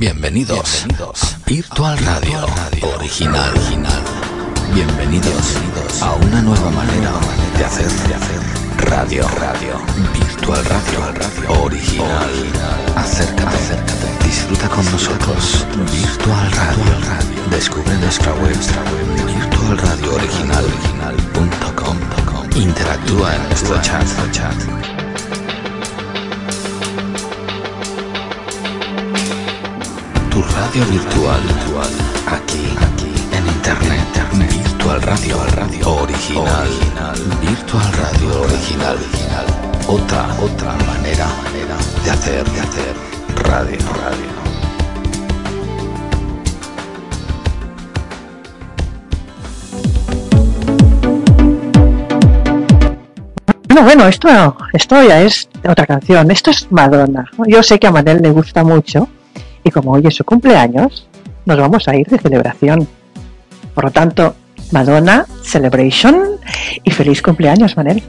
Bienvenidos, a Virtual Radio, original. Bienvenidos, a una nueva manera de hacer, de hacer radio. radio. Virtual Radio, original. Acércate, acércate. Disfruta con nosotros. Virtual Radio. Descubre nuestra web, virtualradiooriginal.com. Interactúa en nuestro chat. chat. Radio virtual, aquí, aquí, en internet, internet. Virtual Radio, Radio original, Virtual Radio original, original. Otra, otra manera, manera de hacer, de hacer radio, radio. Bueno, bueno, esto, esto ya es otra canción. Esto es Madonna. Yo sé que a Manel le gusta mucho y como hoy es su cumpleaños, nos vamos a ir de celebración. Por lo tanto, Madonna, Celebration y feliz cumpleaños, Manel.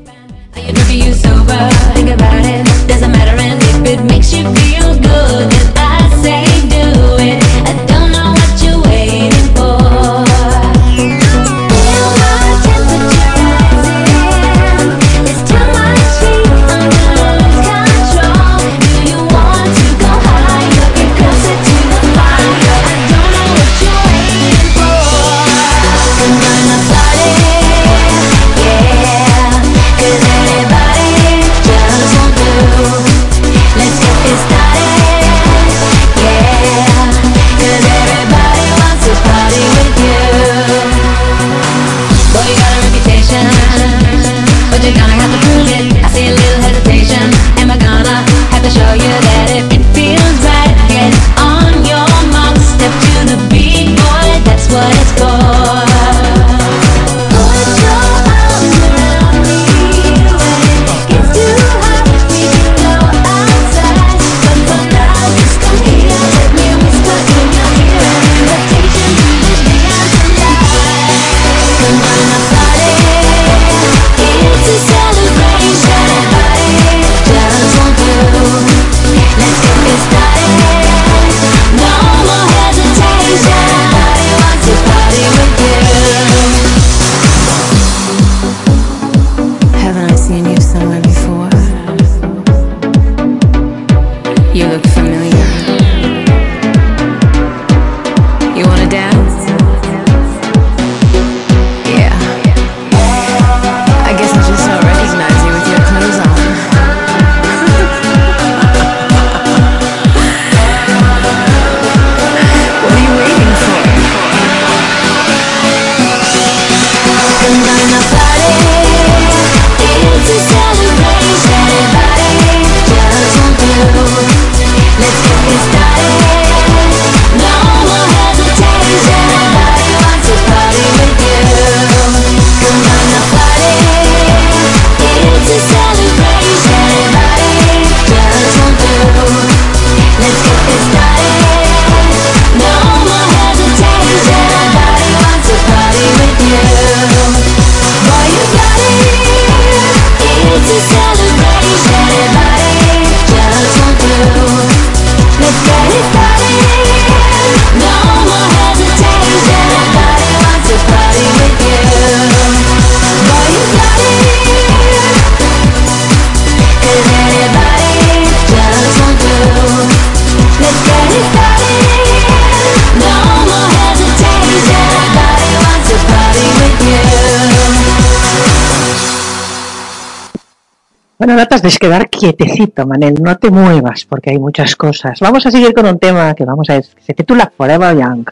Bueno, no te de quedar quietecito, Manel, no te muevas porque hay muchas cosas. Vamos a seguir con un tema que vamos a se titula Forever Young.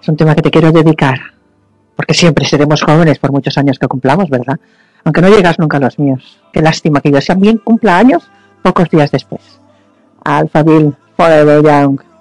Es un tema que te quiero dedicar, porque siempre seremos jóvenes por muchos años que cumplamos, ¿verdad? Aunque no llegas nunca a los míos. Qué lástima que yo también cumpla años pocos días después. Alphaville, Forever Young.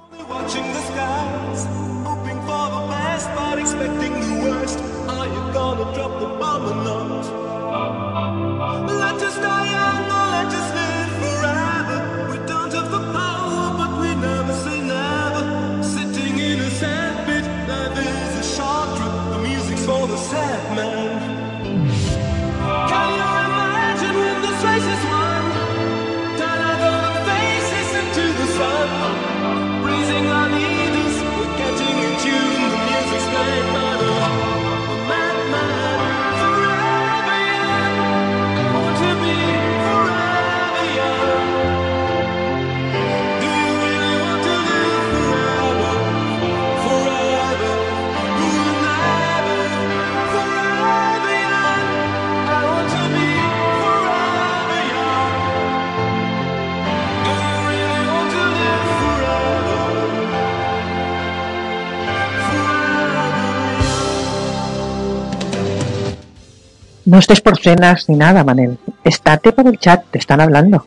No estés por cenas ni nada, Manel. Estate por el chat, te están hablando.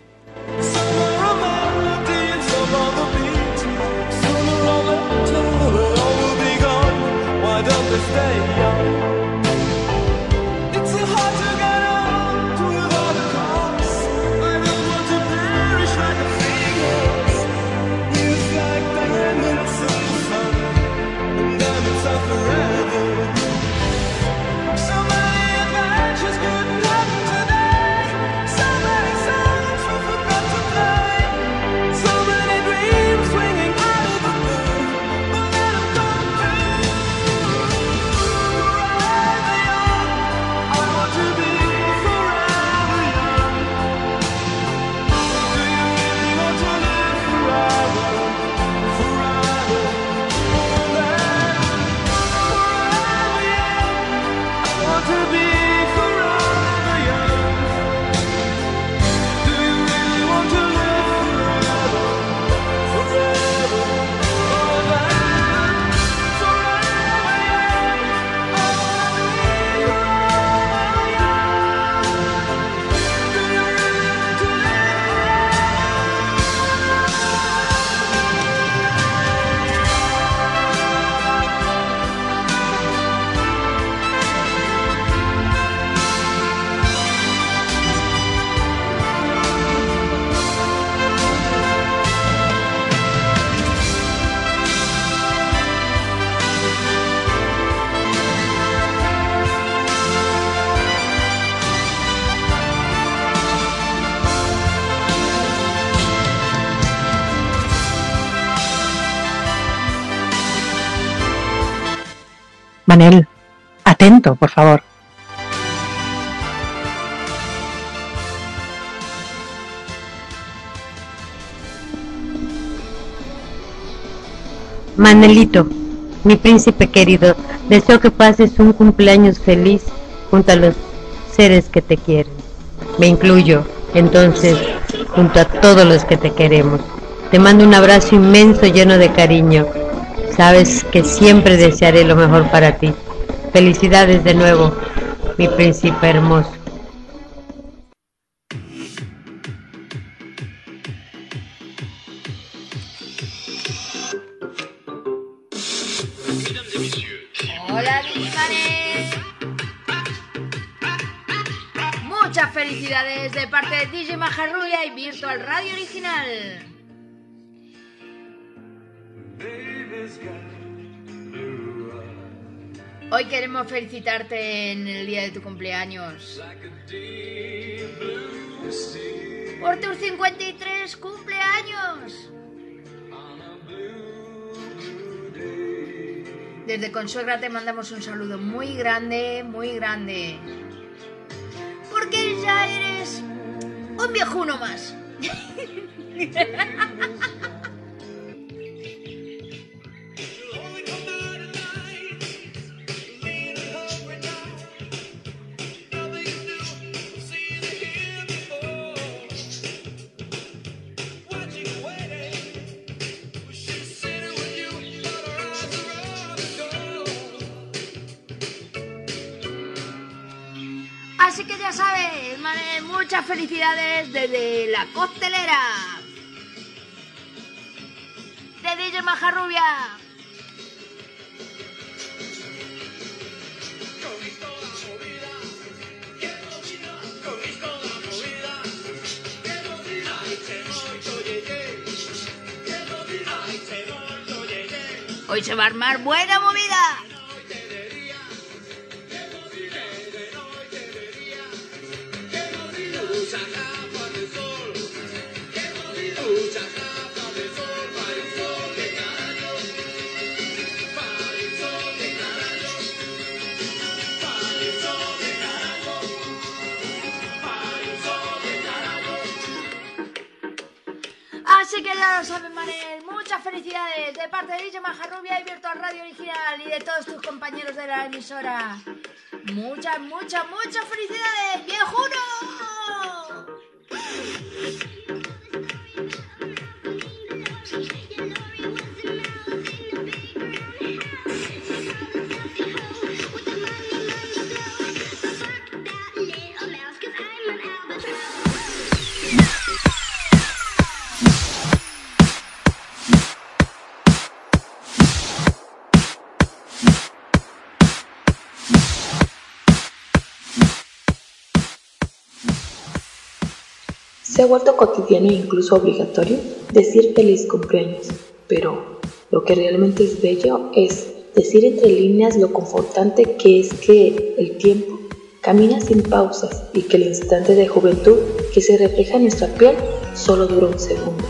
Manel, atento, por favor. Manelito, mi príncipe querido, deseo que pases un cumpleaños feliz junto a los seres que te quieren. Me incluyo, entonces, junto a todos los que te queremos. Te mando un abrazo inmenso lleno de cariño Sabes que siempre desearé lo mejor para ti. Felicidades de nuevo, mi príncipe hermoso. Hola, Digimanes. Muchas felicidades de parte de DJ Majarrubia y Virtual Radio Original. Hoy queremos felicitarte en el día de tu cumpleaños. Por tus 53 cumpleaños. Desde Consuegra te mandamos un saludo muy grande, muy grande. Porque ya eres un viejuno más. muchas felicidades desde la costelera. De DJ Majarrubia. Hoy se va a armar buena movida. Muchas felicidades de parte de DJ Majarrubia y Virtual Radio Original y de todos tus compañeros de la emisora. Muchas, muchas, muchas felicidades, viejuno. Ha vuelto cotidiano e incluso obligatorio decir feliz cumpleaños, pero lo que realmente es bello es decir entre líneas lo confortante que es que el tiempo camina sin pausas y que el instante de juventud que se refleja en nuestra piel solo dura un segundo.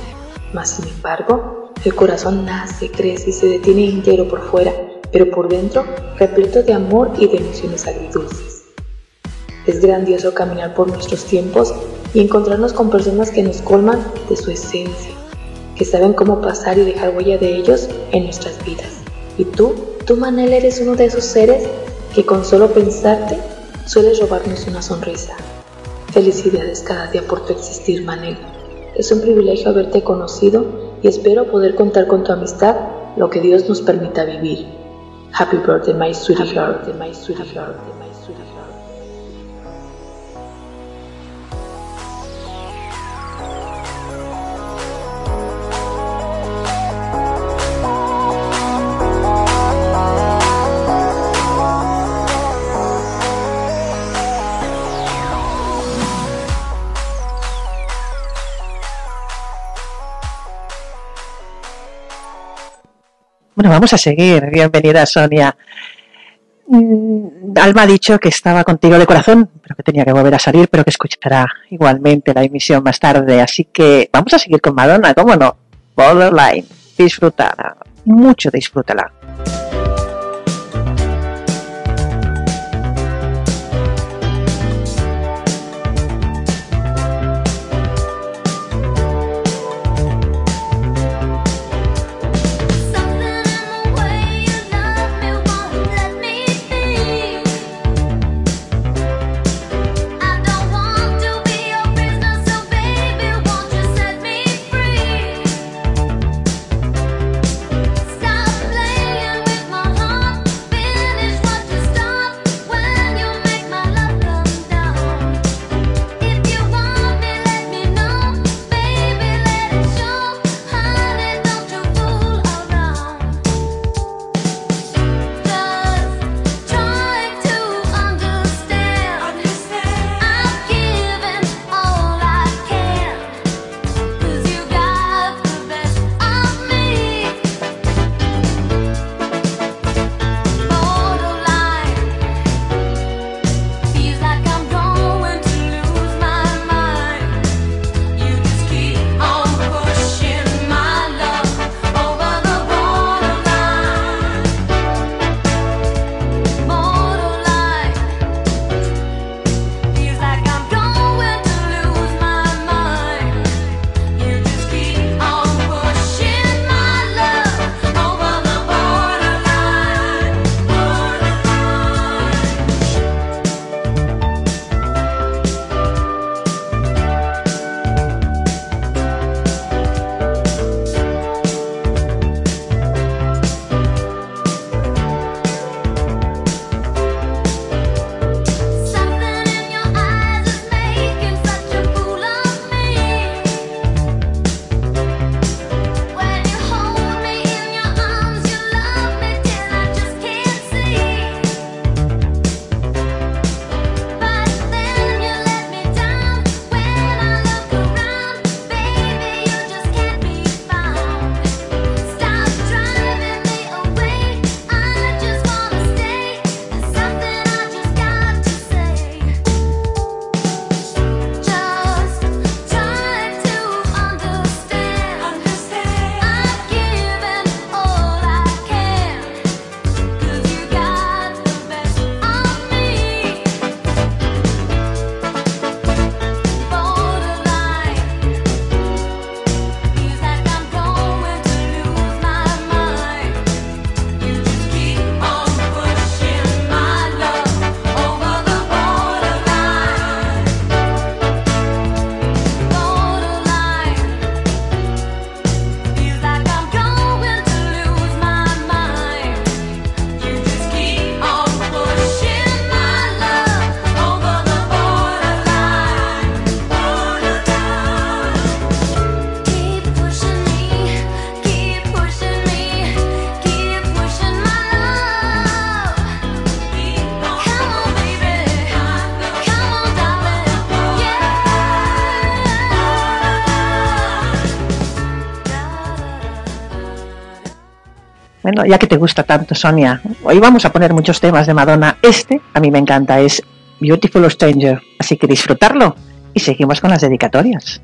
Mas sin embargo, el corazón nace, crece y se detiene entero por fuera, pero por dentro repleto de amor y de emociones agridulces. Es grandioso caminar por nuestros tiempos y encontrarnos con personas que nos colman de su esencia, que saben cómo pasar y dejar huella de ellos en nuestras vidas. Y tú, tú Manel, eres uno de esos seres que con solo pensarte sueles robarnos una sonrisa. Felicidades cada día por tu existir, Manel. Es un privilegio haberte conocido y espero poder contar con tu amistad lo que Dios nos permita vivir. Happy birthday, my sweetie heart, my sweetie Bueno, vamos a seguir. Bienvenida, Sonia. Mm, Alma ha dicho que estaba contigo de corazón, pero que tenía que volver a salir, pero que escuchará igualmente la emisión más tarde. Así que vamos a seguir con Madonna, ¿cómo no? Borderline. Disfrútala. Mucho disfrútala. Ya que te gusta tanto, Sonia, hoy vamos a poner muchos temas de Madonna. Este a mí me encanta, es Beautiful Stranger. Así que disfrutarlo y seguimos con las dedicatorias.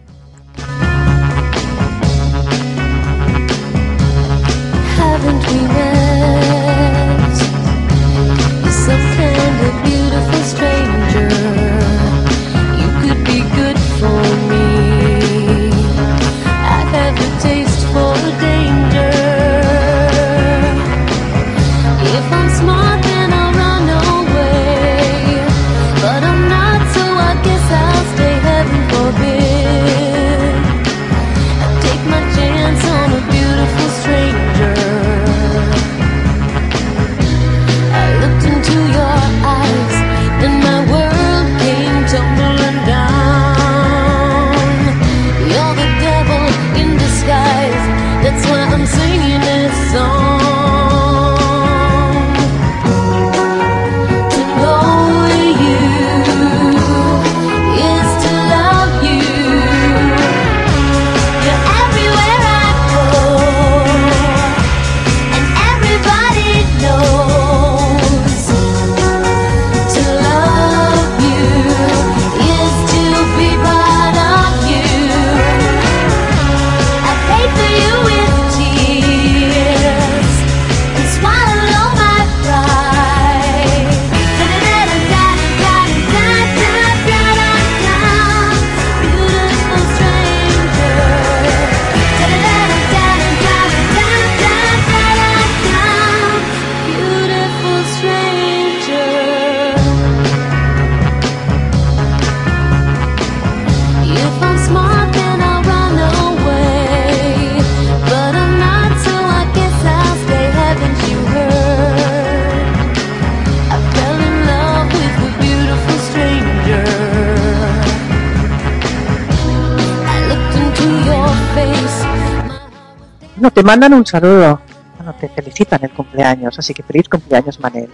Mandan un saludo. Bueno, te felicitan el cumpleaños, así que feliz cumpleaños, Manel,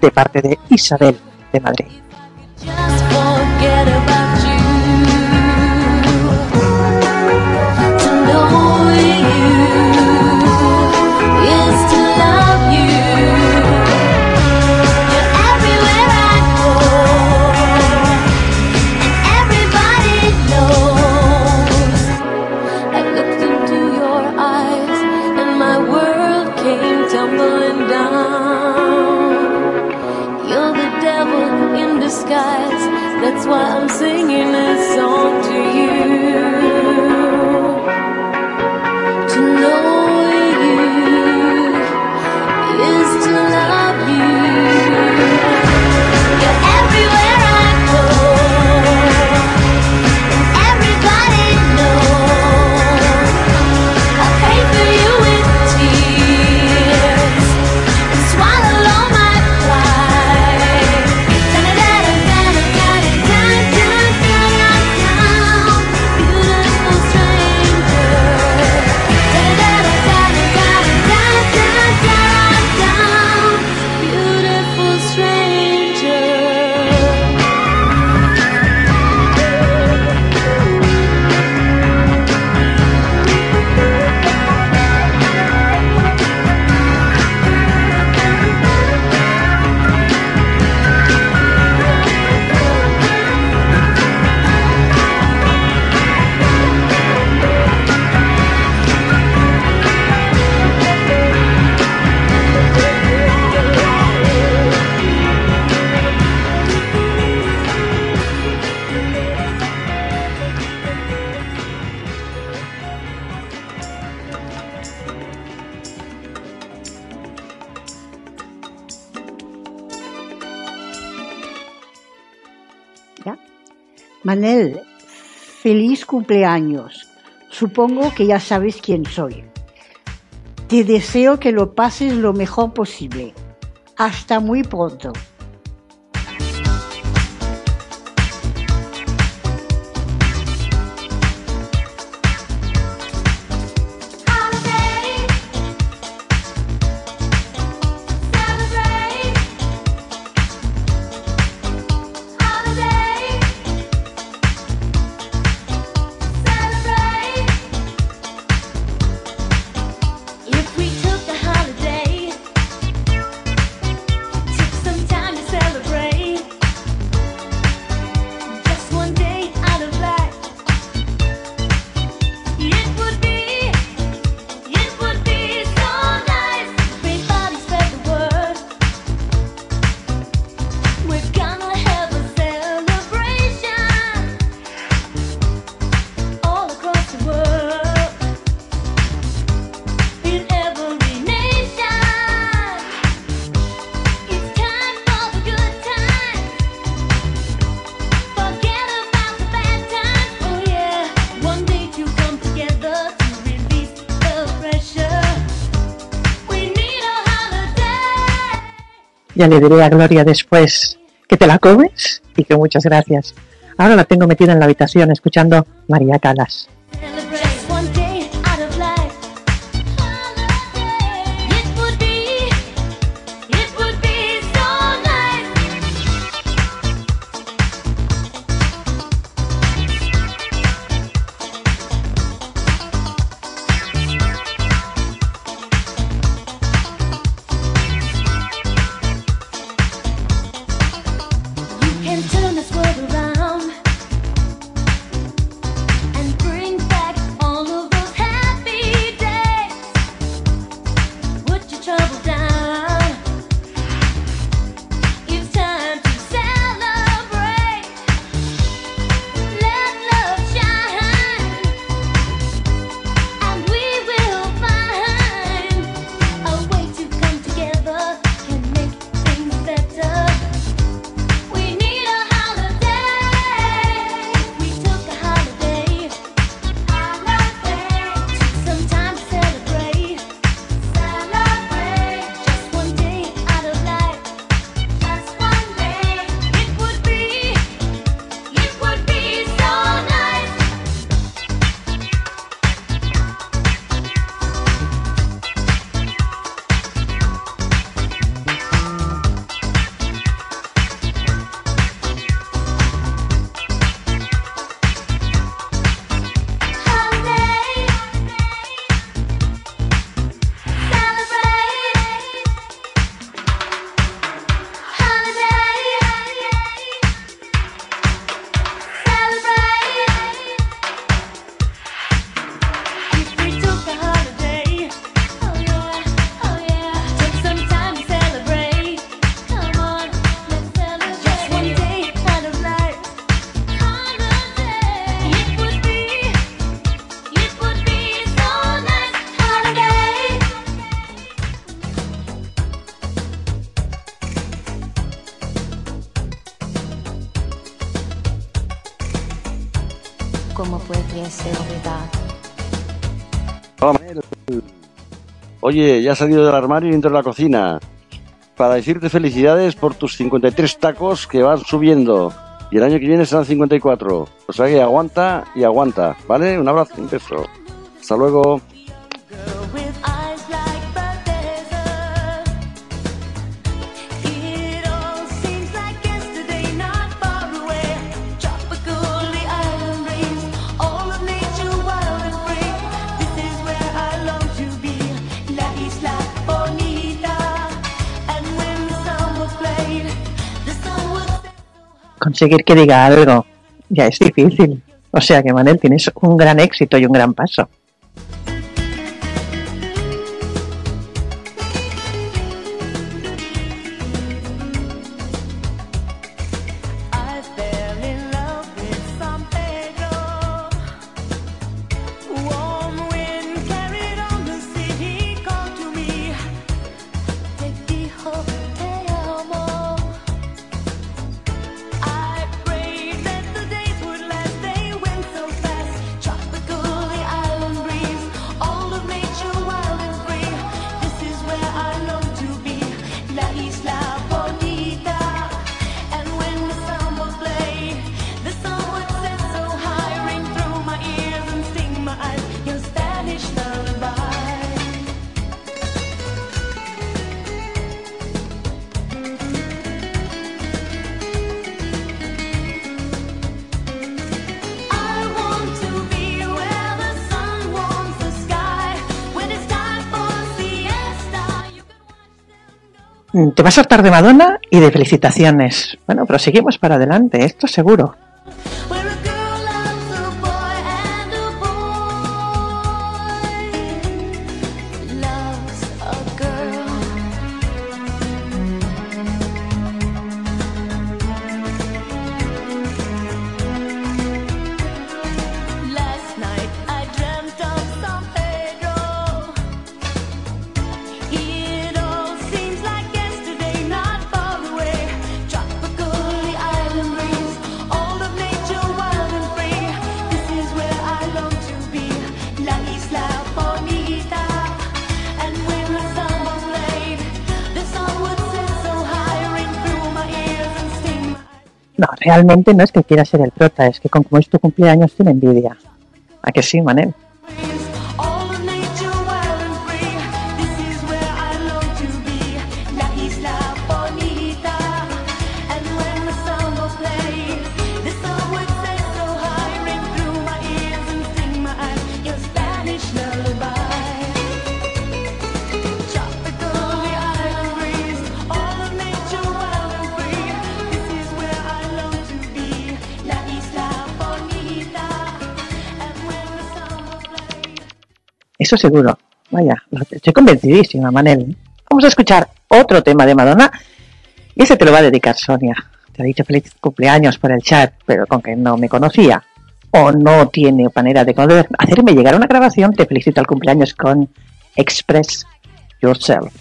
de parte de Isabel de Madrid. Cumpleaños. Supongo que ya sabes quién soy. Te deseo que lo pases lo mejor posible. Hasta muy pronto. Ya le diré a Gloria después que te la comes y que muchas gracias. Ahora la tengo metida en la habitación escuchando María Calas. Oye, ya has salido del armario y dentro de la cocina. Para decirte felicidades por tus 53 tacos que van subiendo. Y el año que viene serán 54. O sea que aguanta y aguanta. ¿Vale? Un abrazo, un beso. Hasta luego. Conseguir que diga algo ya es difícil. O sea que, Manel, tienes un gran éxito y un gran paso. Vas a hartar de Madonna y de felicitaciones. Bueno, pero seguimos para adelante, esto seguro. Realmente no es que quiera ser el prota, es que como es tu cumpleaños tiene envidia. ¿A que sí, Manel? Eso seguro. Vaya, estoy convencidísima, Manel. Vamos a escuchar otro tema de Madonna y ese te lo va a dedicar Sonia. Te ha dicho feliz cumpleaños por el chat, pero con que no me conocía o no tiene manera de hacerme llegar una grabación, te felicito el cumpleaños con Express Yourself.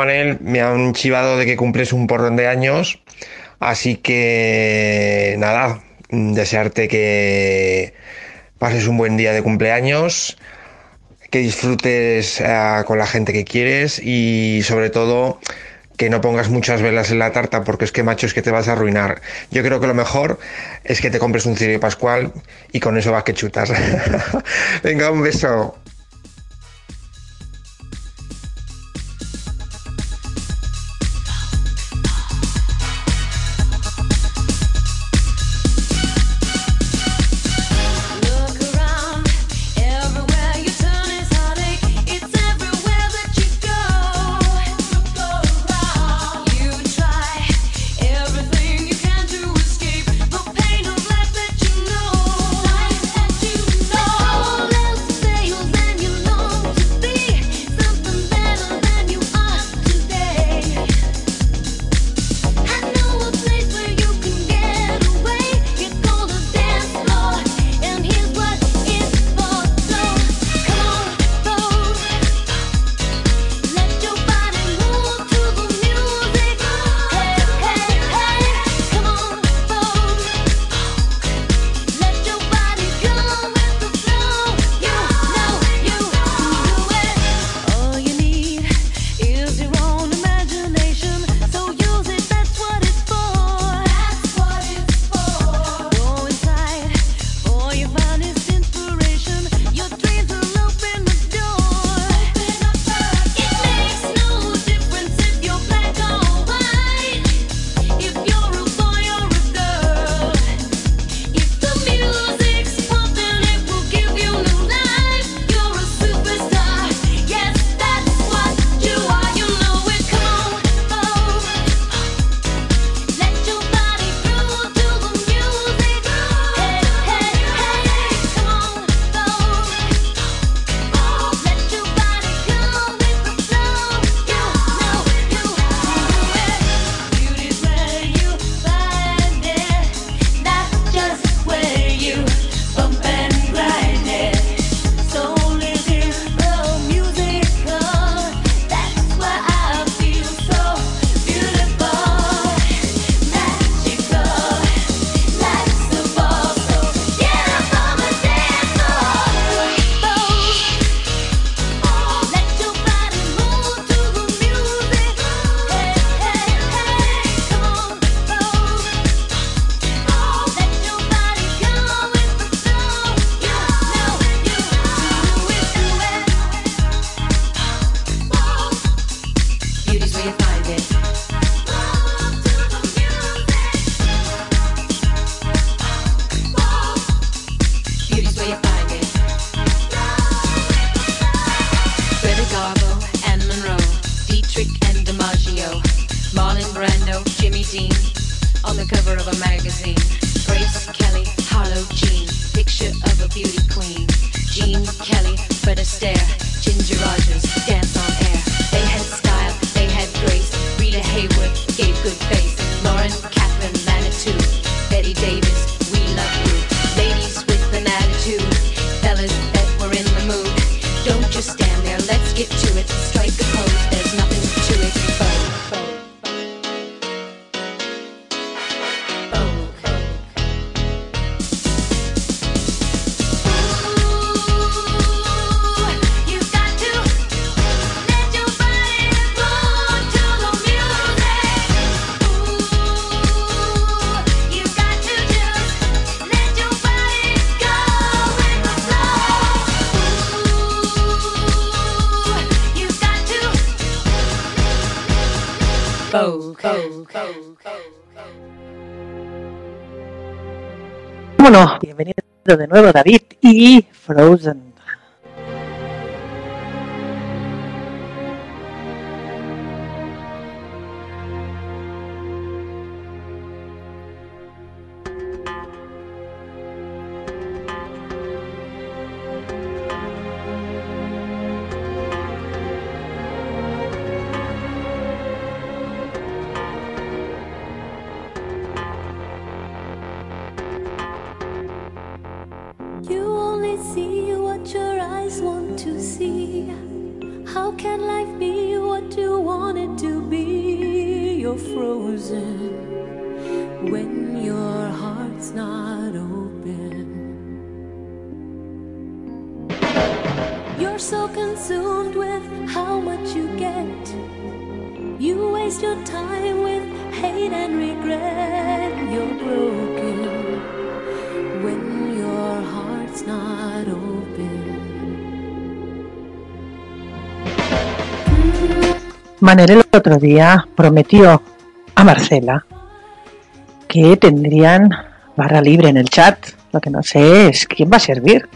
Manel, me han chivado de que cumples un porrón de años, así que nada, desearte que pases un buen día de cumpleaños, que disfrutes eh, con la gente que quieres y sobre todo que no pongas muchas velas en la tarta porque es que macho es que te vas a arruinar. Yo creo que lo mejor es que te compres un cirio pascual y con eso vas que chutas. Venga, un beso. Vámonos, bienvenido de nuevo David y Frozen. El otro día prometió a Marcela que tendrían barra libre en el chat. Lo que no sé es quién va a servir.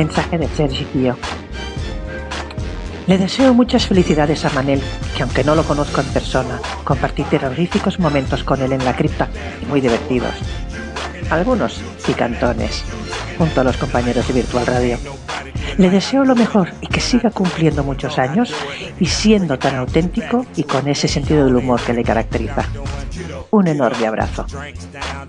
Mensaje de Sergio. Le deseo muchas felicidades a Manel, que aunque no lo conozco en persona, compartí terroríficos momentos con él en la cripta y muy divertidos. Algunos picantones, junto a los compañeros de Virtual Radio. Le deseo lo mejor y que siga cumpliendo muchos años y siendo tan auténtico y con ese sentido del humor que le caracteriza. Un enorme abrazo.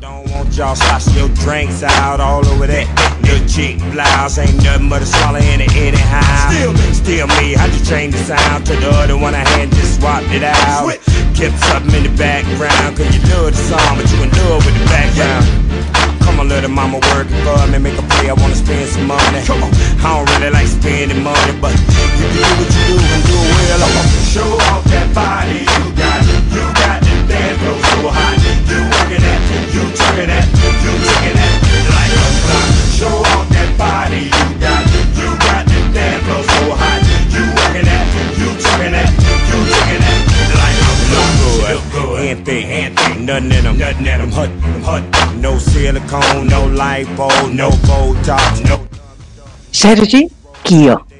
Don't want y'all sloshing your drinks out all over that little chick blouse. Ain't nothing but a swallow in it anyhow. Still me, still me. How'd you change the sound to the other one I had just swapped it out? Kept something in the background, cause you love the song, but you love with the background. Come on, little mama, working for me, make a play. I wanna spend some money. Come on, I don't really like spending money, but you do what you do and do it well, I'm gonna show off that body you got. You got the dance floor so hot. You working that, you twerking that, you taking that like a clock. Show off that body you got. You got the dance floor so hot. Hand thick, hand thick, nothing in them, nothing in them. Hut, hut, no silicone, no lipo, no Botox, no Sergi Kio.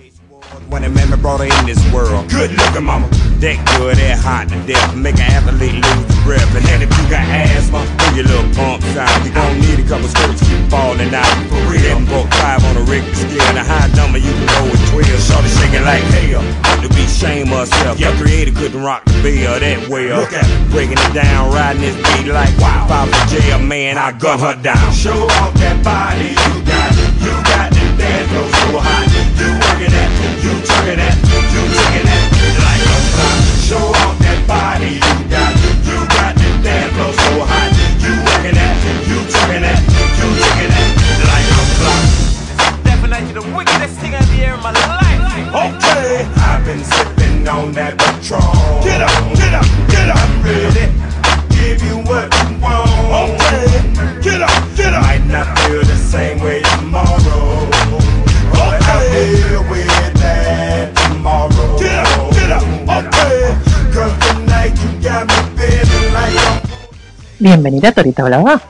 When a man brought her in this world. Good looking mama. That good, that hot to death. Make an athlete lose the breath. And then if you got asthma, do your little pump sound. You gon' need a couple skirts, keep falling out. For real. Them book five on a Richter scale. The high number you can go with 12. Shorty shaking like hell. To be shame of herself. Your creator couldn't rock the bill that well. Look at. Breaking it down, riding this beat like wow. If I was jail, man, I gun her down. Show off that body you got. You got the dance so hot. You working that, you twerking that, taking that like a clock. Show off that body you got. You got the dance floor so hot. You working that, you twerking that, you taking that like a clock. Definitely the wickedest thing I've ever in my life. Okay, I've been sipping on that Patron. Get up, get up, get up. I'm Bienvenida a Torita Blava.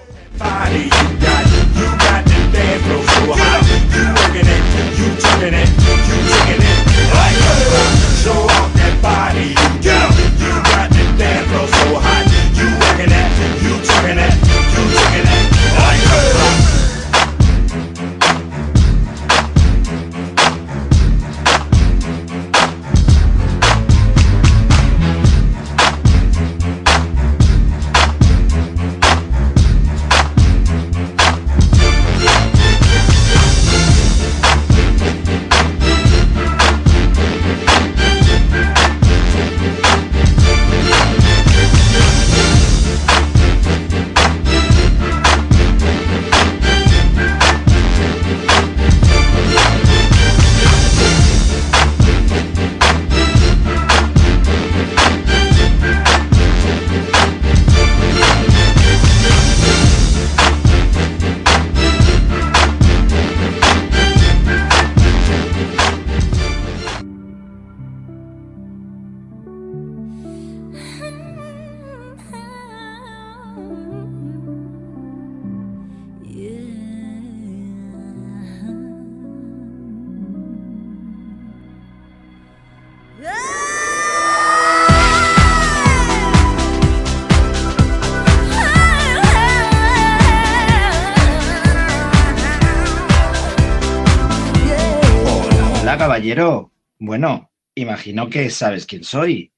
Imagino que sabes quién soy.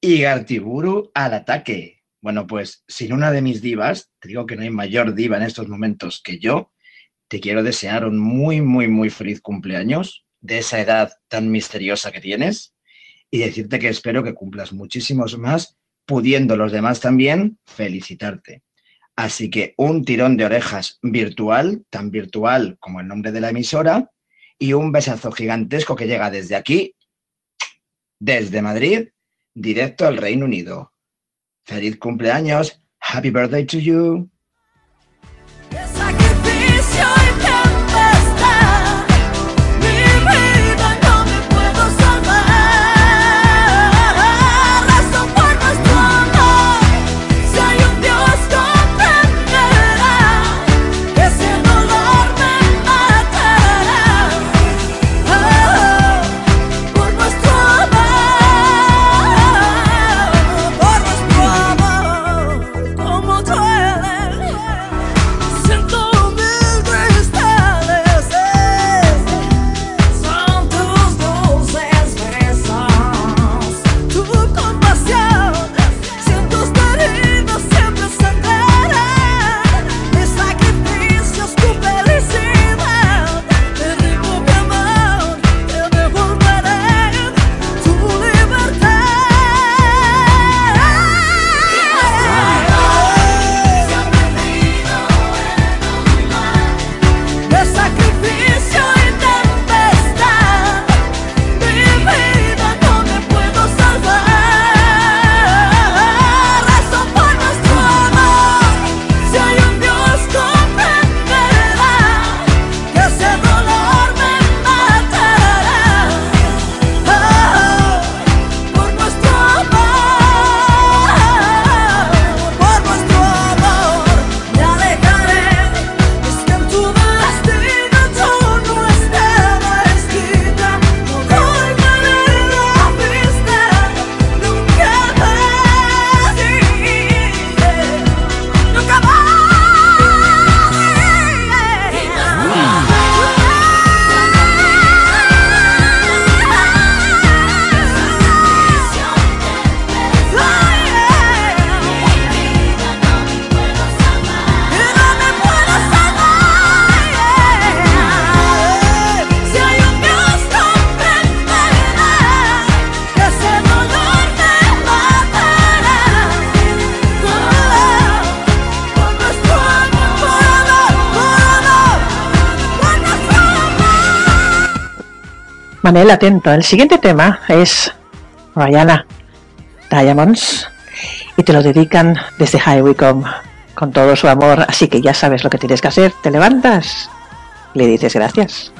Igartiburu al ataque. Bueno, pues sin una de mis divas, te digo que no hay mayor diva en estos momentos que yo, te quiero desear un muy, muy, muy feliz cumpleaños de esa edad tan misteriosa que tienes y decirte que espero que cumplas muchísimos más, pudiendo los demás también felicitarte. Así que un tirón de orejas virtual, tan virtual como el nombre de la emisora, y un besazo gigantesco que llega desde aquí, desde Madrid, directo al Reino Unido. Feliz cumpleaños. Happy birthday to you. Manel, atento. El siguiente tema es Rihanna Diamonds y te lo dedican desde Highway Come con todo su amor. Así que ya sabes lo que tienes que hacer. Te levantas, le dices gracias.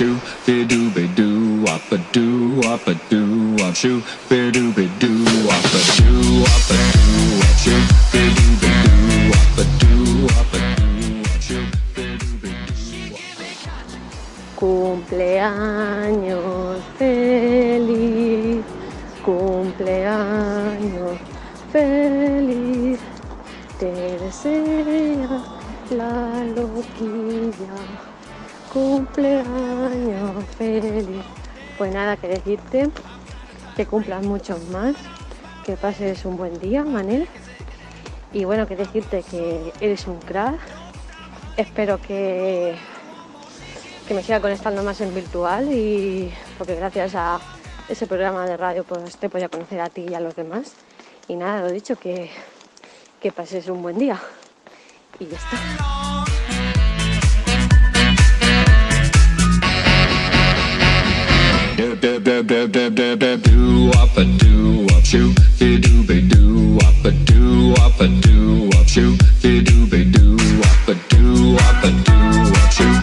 you. Cumplas muchos más, que pases un buen día, Manel. Y bueno, que decirte que eres un crack. Espero que que me siga conectando más en virtual y porque gracias a ese programa de radio pues te voy a conocer a ti y a los demás. Y nada, lo dicho, que, que pases un buen día. Y ya está. Do do do do do do do do up a do up shoot be do be do up a do up a do up shoot be do be do up a do up a do up shoot.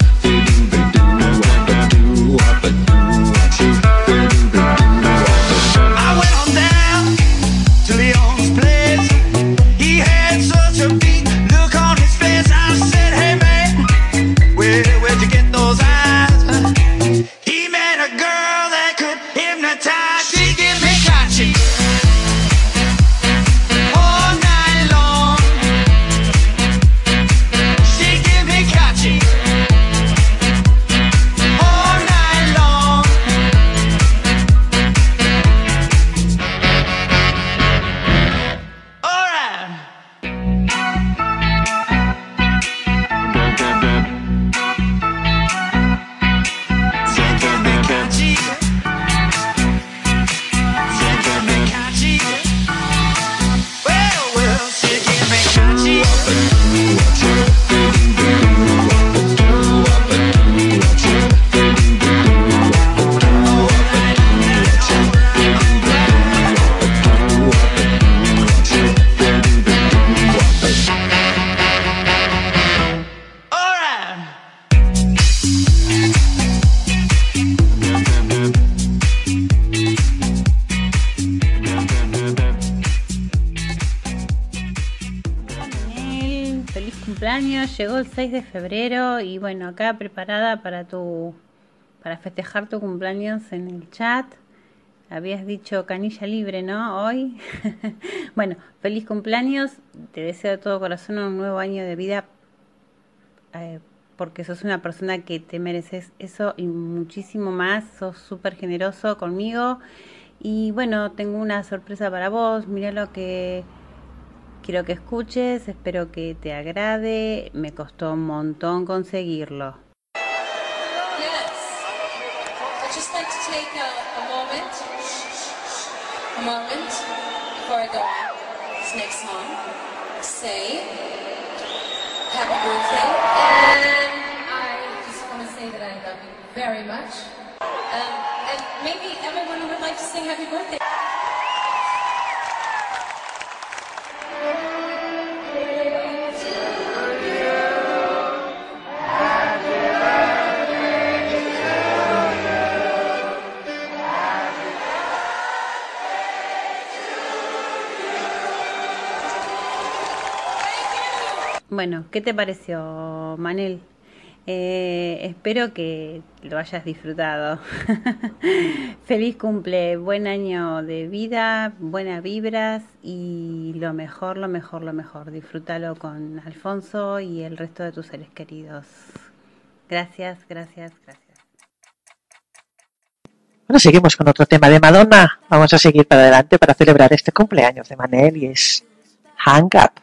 6 de febrero y bueno, acá preparada para tu para festejar tu cumpleaños en el chat. Habías dicho canilla libre, ¿no? Hoy. bueno, feliz cumpleaños. Te deseo de todo corazón un nuevo año de vida eh, porque sos una persona que te mereces eso y muchísimo más. Sos súper generoso conmigo. Y bueno, tengo una sorpresa para vos. Mira lo que quiero que escuches. Espero que te agrade. Me costó un montón conseguirlo. Say say very much. Um, and maybe everyone would like to sing happy birthday. Bueno, ¿qué te pareció, Manel? Eh, espero que lo hayas disfrutado. Feliz cumple, buen año de vida, buenas vibras y lo mejor, lo mejor, lo mejor. Disfrútalo con Alfonso y el resto de tus seres queridos. Gracias, gracias, gracias. Bueno, seguimos con otro tema de Madonna. Vamos a seguir para adelante para celebrar este cumpleaños de Manel y es Hang Up.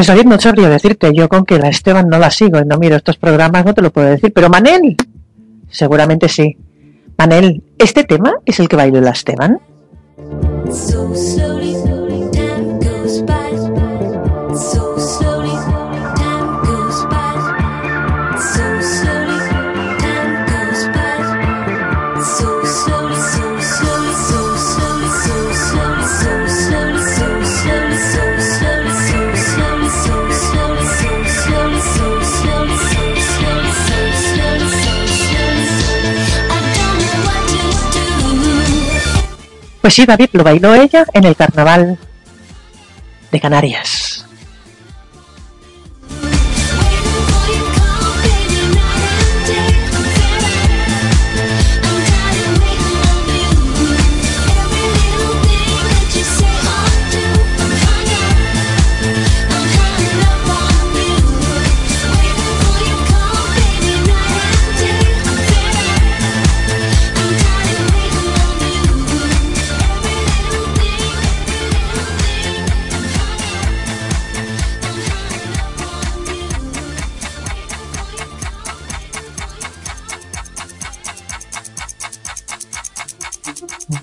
Pues David, no sabría decirte. Yo con que la Esteban no la sigo y no miro estos programas, no te lo puedo decir. Pero Manel, seguramente sí. Manel, ¿este tema es el que bailó la Esteban? Pues David, lo bailó ella en el carnaval de Canarias. Happy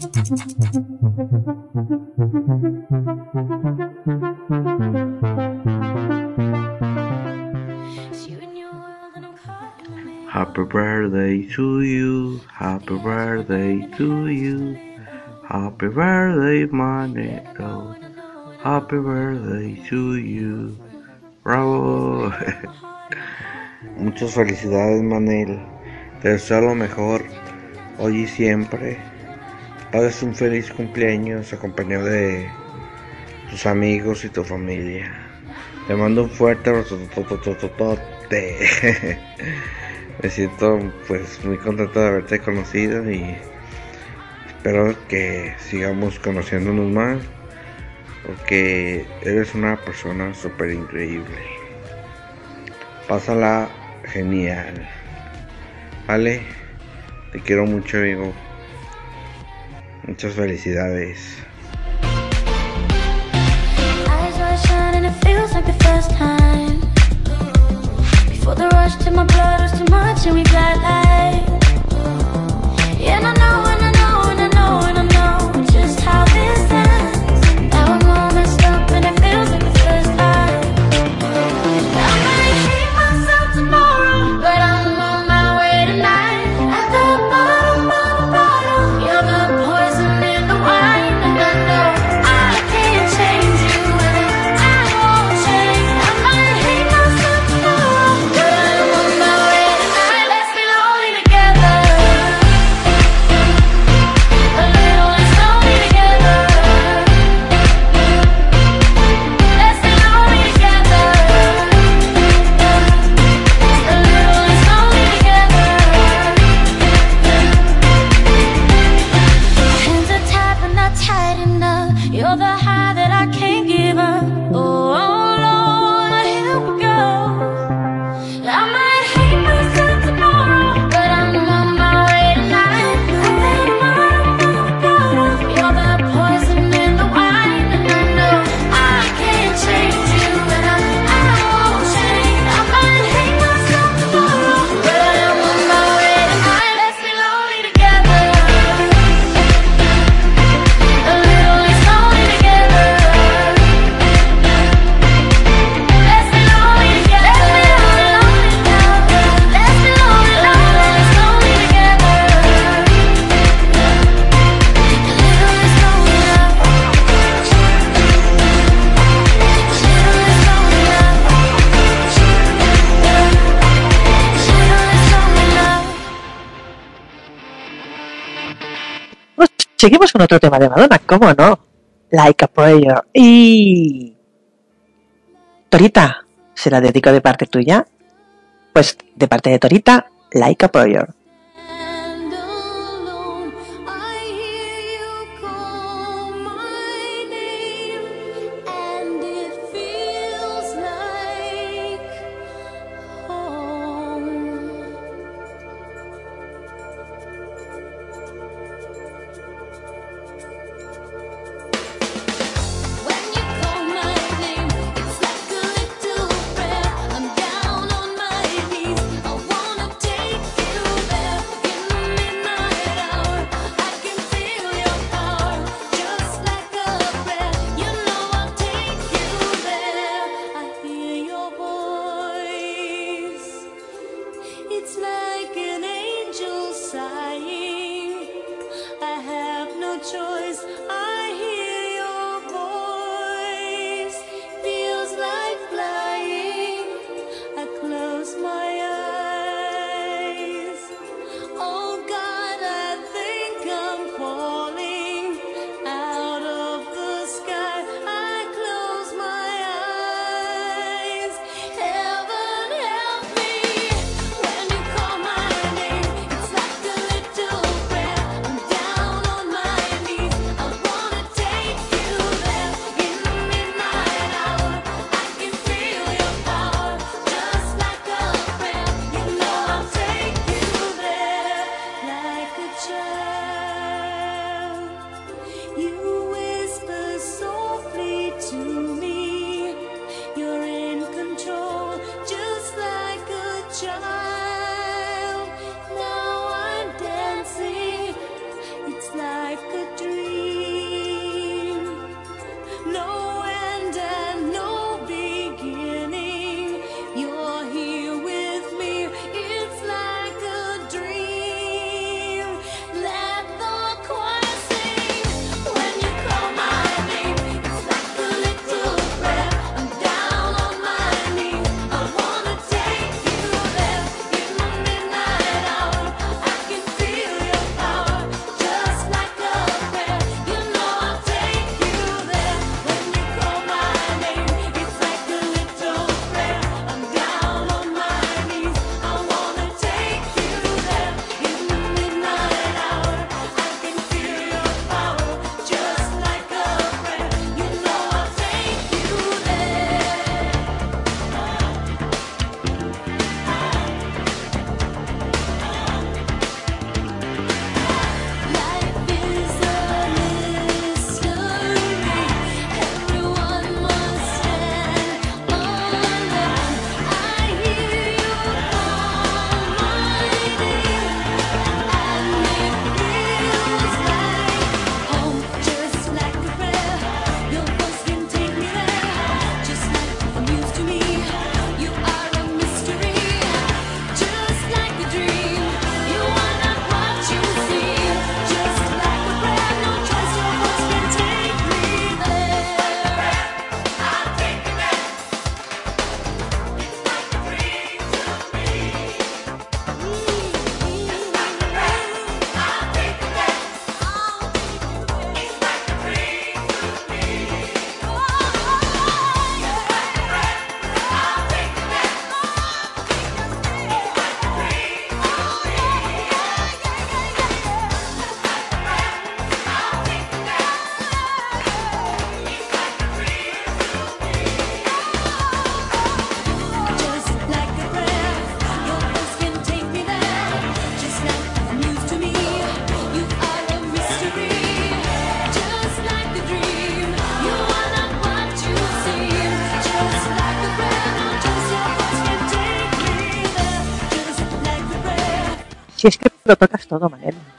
birthday to you, happy birthday to you, happy birthday Manito, happy birthday to you. Bravo. Muchas felicidades Manel, te deseo lo mejor hoy y siempre. Pases un feliz cumpleaños acompañado de tus amigos y tu familia. Te mando un fuerte abrazo. Me siento pues muy contento de haberte conocido y espero que sigamos conociéndonos más porque eres una persona súper increíble. Pásala genial. Vale, te quiero mucho amigo. First time. Before the rush to my blood was too much and we got know, and I know, seguimos con otro tema de Madonna, ¿cómo no? Like a Prayer. Y. Torita, ¿se la dedico de parte tuya? Pues de parte de Torita, Like a Prayer.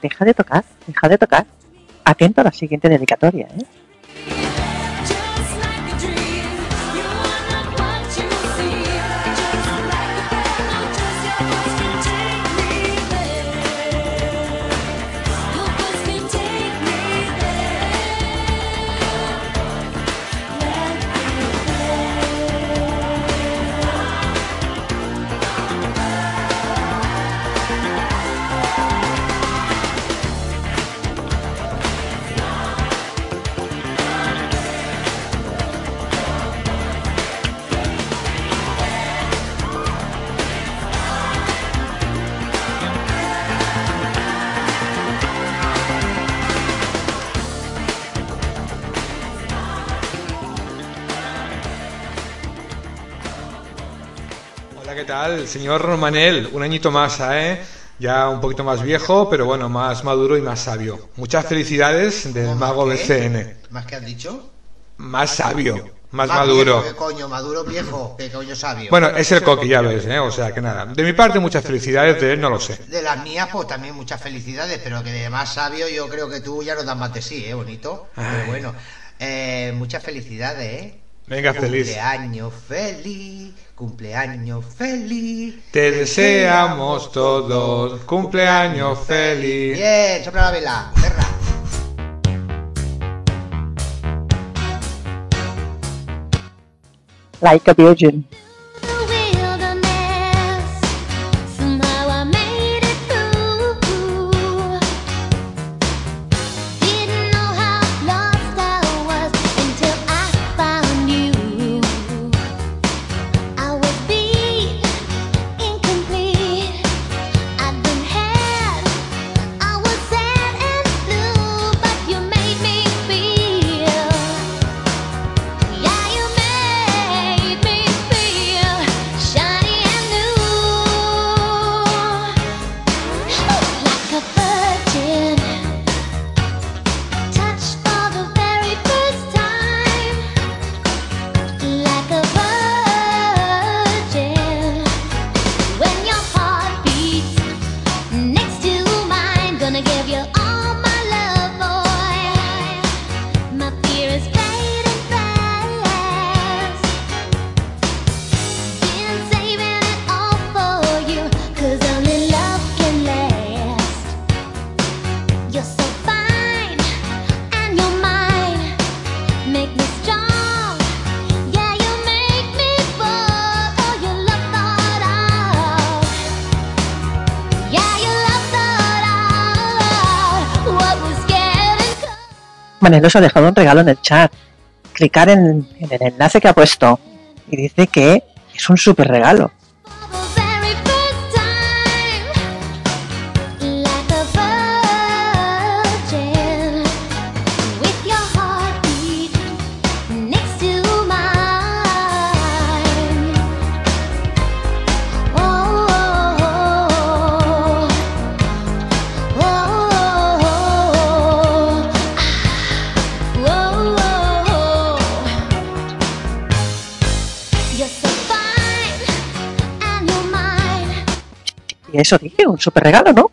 Deja de tocar, deja de tocar. Atento a la siguiente dedicatoria, ¿eh? Tal? Señor Manel, un añito más, ¿eh? Ya un poquito más viejo, pero bueno, más maduro y más sabio. Muchas felicidades del mago BCN. ¿Más que has dicho? Más sabio, más Más maduro. viejo, ¿Qué coño? Maduro viejo, ¿qué coño sabio? Bueno, es el coqui, ya ves, ¿eh? O sea que nada. De mi parte, muchas felicidades, de él no lo sé. De las mías, pues también muchas felicidades, pero que de más sabio yo creo que tú ya nos das más de sí, ¿eh? Bonito. Pero bueno, eh, muchas felicidades, ¿eh? Venga, feliz. Cumpleaños feliz, cumpleaños feliz. Te deseamos todos cumpleaños feliz. Bien, sopla la vela, cerra. Like a Virgin. Manel os ha dejado un regalo en el chat. Clicar en, en el enlace que ha puesto y dice que es un super regalo. Eso dije, un super regalo, ¿no?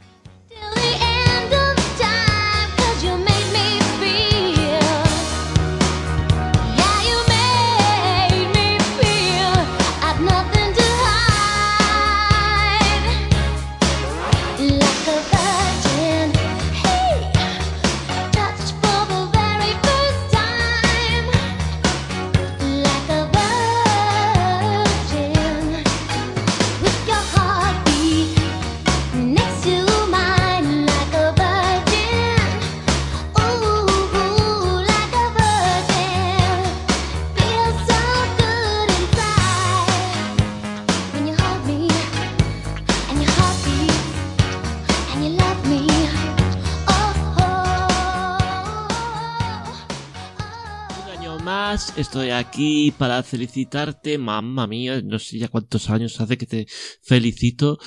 Aquí para felicitarte, mamma mía, no sé ya cuántos años hace que te felicito.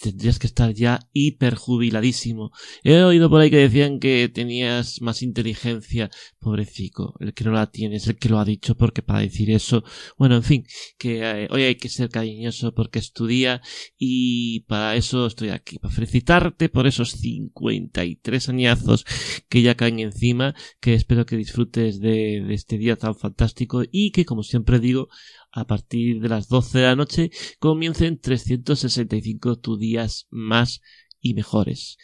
Tendrías que estar ya hiperjubiladísimo. He oído por ahí que decían que tenías más inteligencia, pobrecico. El que no la tiene es el que lo ha dicho, porque para decir eso, bueno, en fin, que eh, hoy hay que ser cariñoso porque es tu día y para eso estoy aquí, para felicitarte por esos 53 añazos que ya caen encima, que espero que disfrutes de este día tan fantástico y que, como siempre digo, a partir de las 12 de la noche comiencen 365 tus días más y mejores.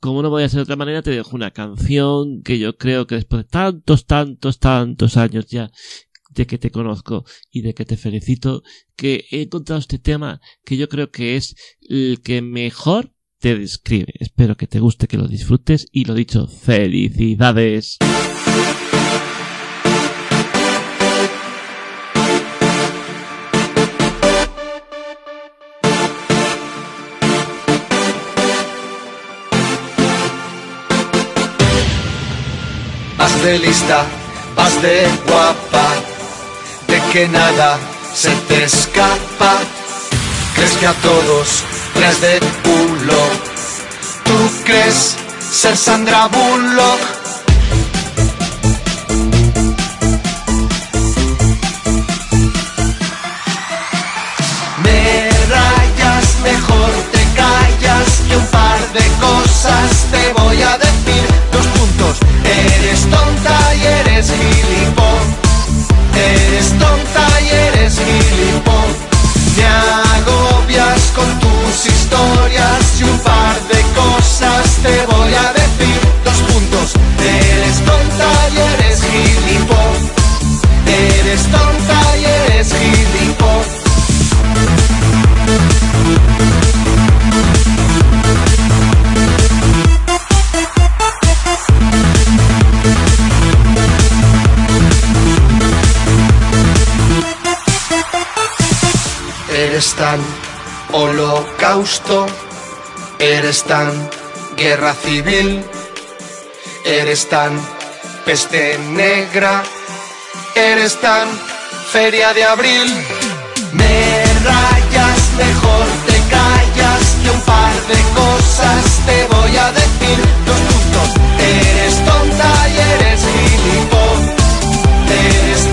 Como no voy a ser de otra manera, te dejo una canción que yo creo que después de tantos, tantos, tantos años ya de que te conozco y de que te felicito, que he encontrado este tema que yo creo que es el que mejor te describe. Espero que te guste, que lo disfrutes y lo dicho, felicidades. De lista, vas de guapa, de que nada se te escapa. Crees que a todos traes de culo. Tú crees ser Sandra Bullock. Tan guerra civil, eres tan peste negra, eres tan feria de abril. Me rayas, mejor te callas y un par de cosas te voy a decir. Dos puntos, eres tonta y eres gilipón. Eres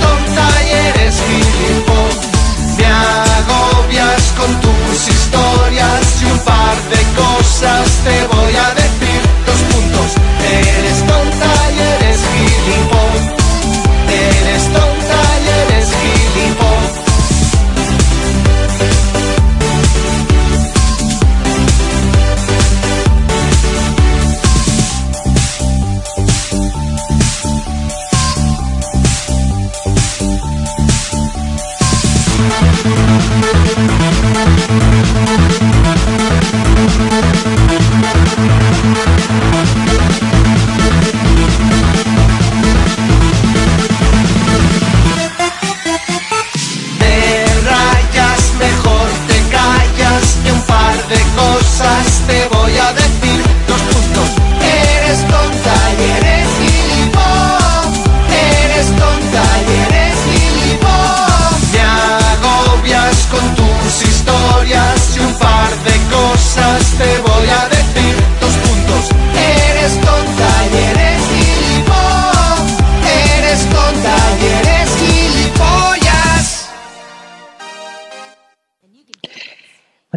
cosas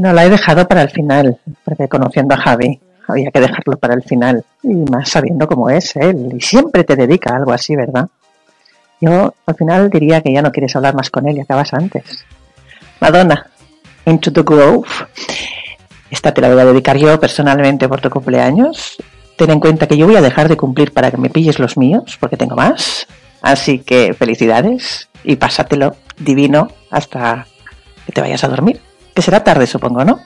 Bueno, la he dejado para el final, porque conociendo a Javi, había que dejarlo para el final. Y más sabiendo cómo es él. Y siempre te dedica a algo así, ¿verdad? Yo al final diría que ya no quieres hablar más con él y acabas antes. Madonna, Into the Grove. Esta te la voy a dedicar yo personalmente por tu cumpleaños. Ten en cuenta que yo voy a dejar de cumplir para que me pilles los míos, porque tengo más. Así que felicidades y pásatelo divino hasta que te vayas a dormir. Que será tarde, supongo, ¿no?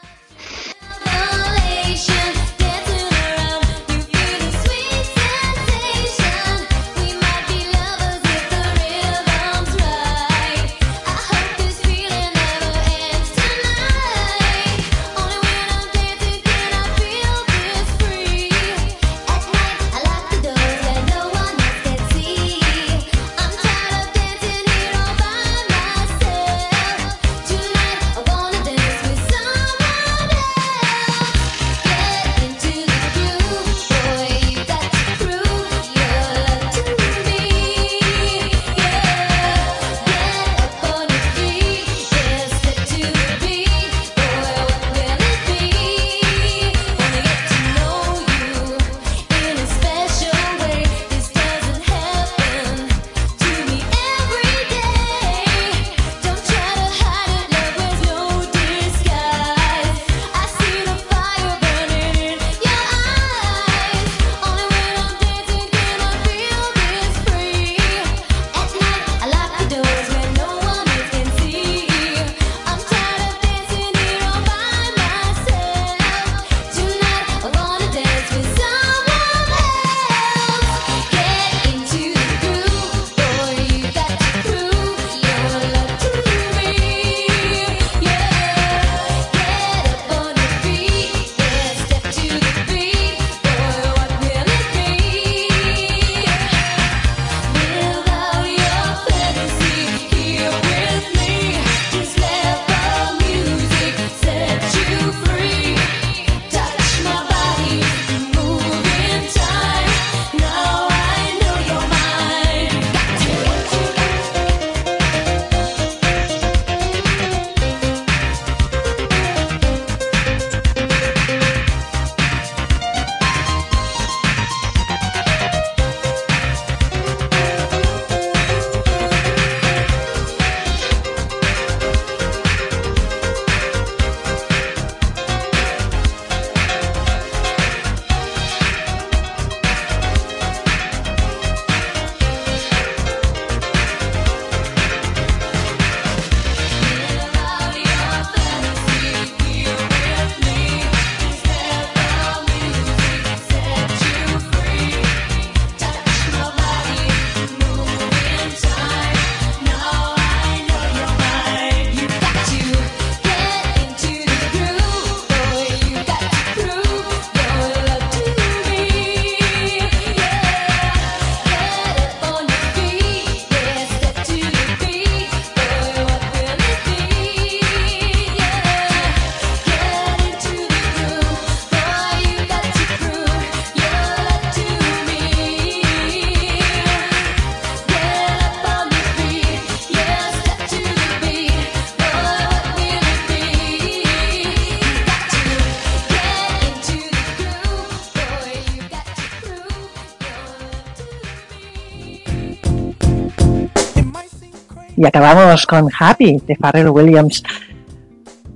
Y acabamos con Happy de Pharrell Williams.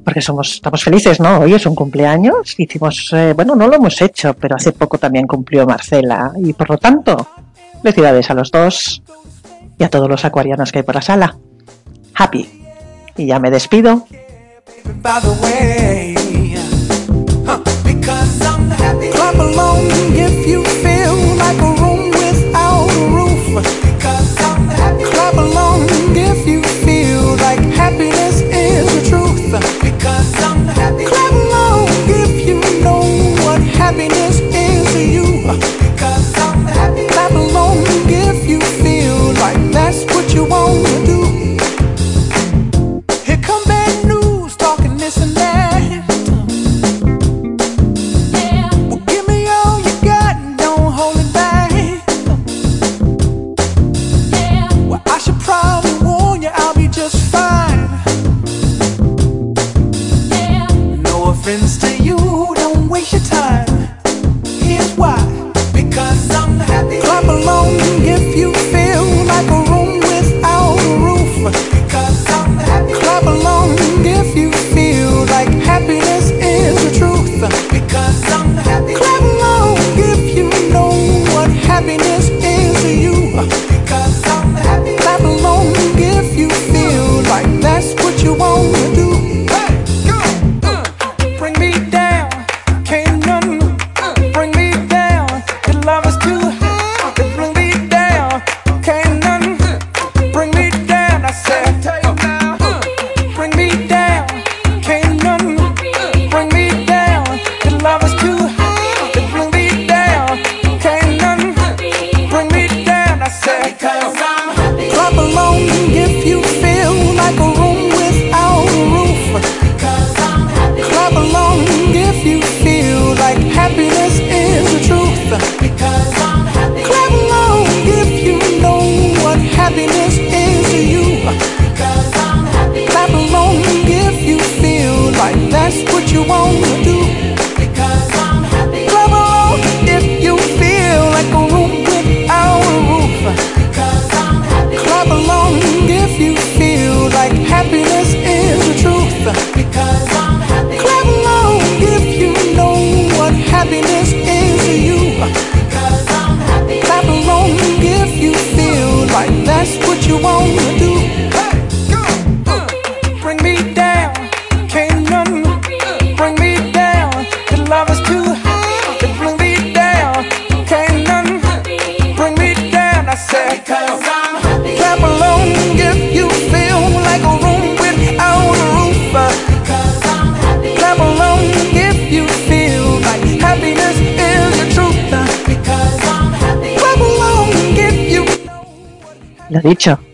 Porque somos, estamos felices, ¿no? Hoy es un cumpleaños. Hicimos, eh, bueno, no lo hemos hecho, pero hace poco también cumplió Marcela. Y por lo tanto, felicidades a los dos y a todos los acuarianos que hay por la sala. Happy. Y ya me despido.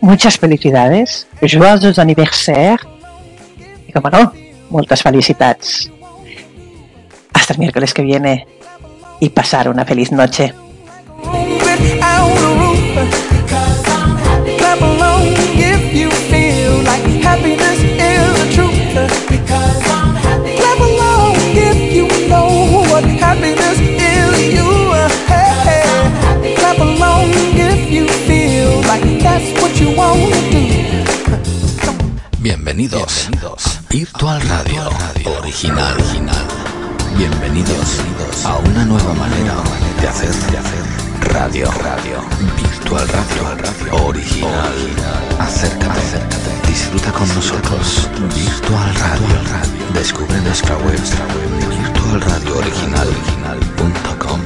muchas felicidades, joyeux anniversaire, y como no, muchas felicidades. Hasta el miércoles que viene y pasar una feliz noche. Bienvenidos, Bienvenidos Virtual Radio, Radio original. original. Bienvenidos, Bienvenidos a una nueva manera de hacer, de hacer radio, radio, virtual radio, radio original. Acércate, acércate, disfruta con nosotros. Virtual Radio, radio. descubre nuestra web, nuestra web virtualradiooriginal.com.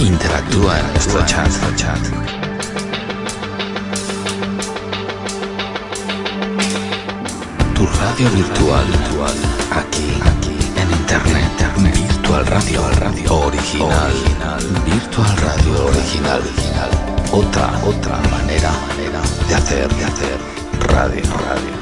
Interactúa en nuestro chat. tu radio virtual, virtual aquí, aquí en internet, internet. Virtual Radio, radio original, original, Virtual Radio original, original. Otra, otra manera, manera de hacer, de hacer radio, radio.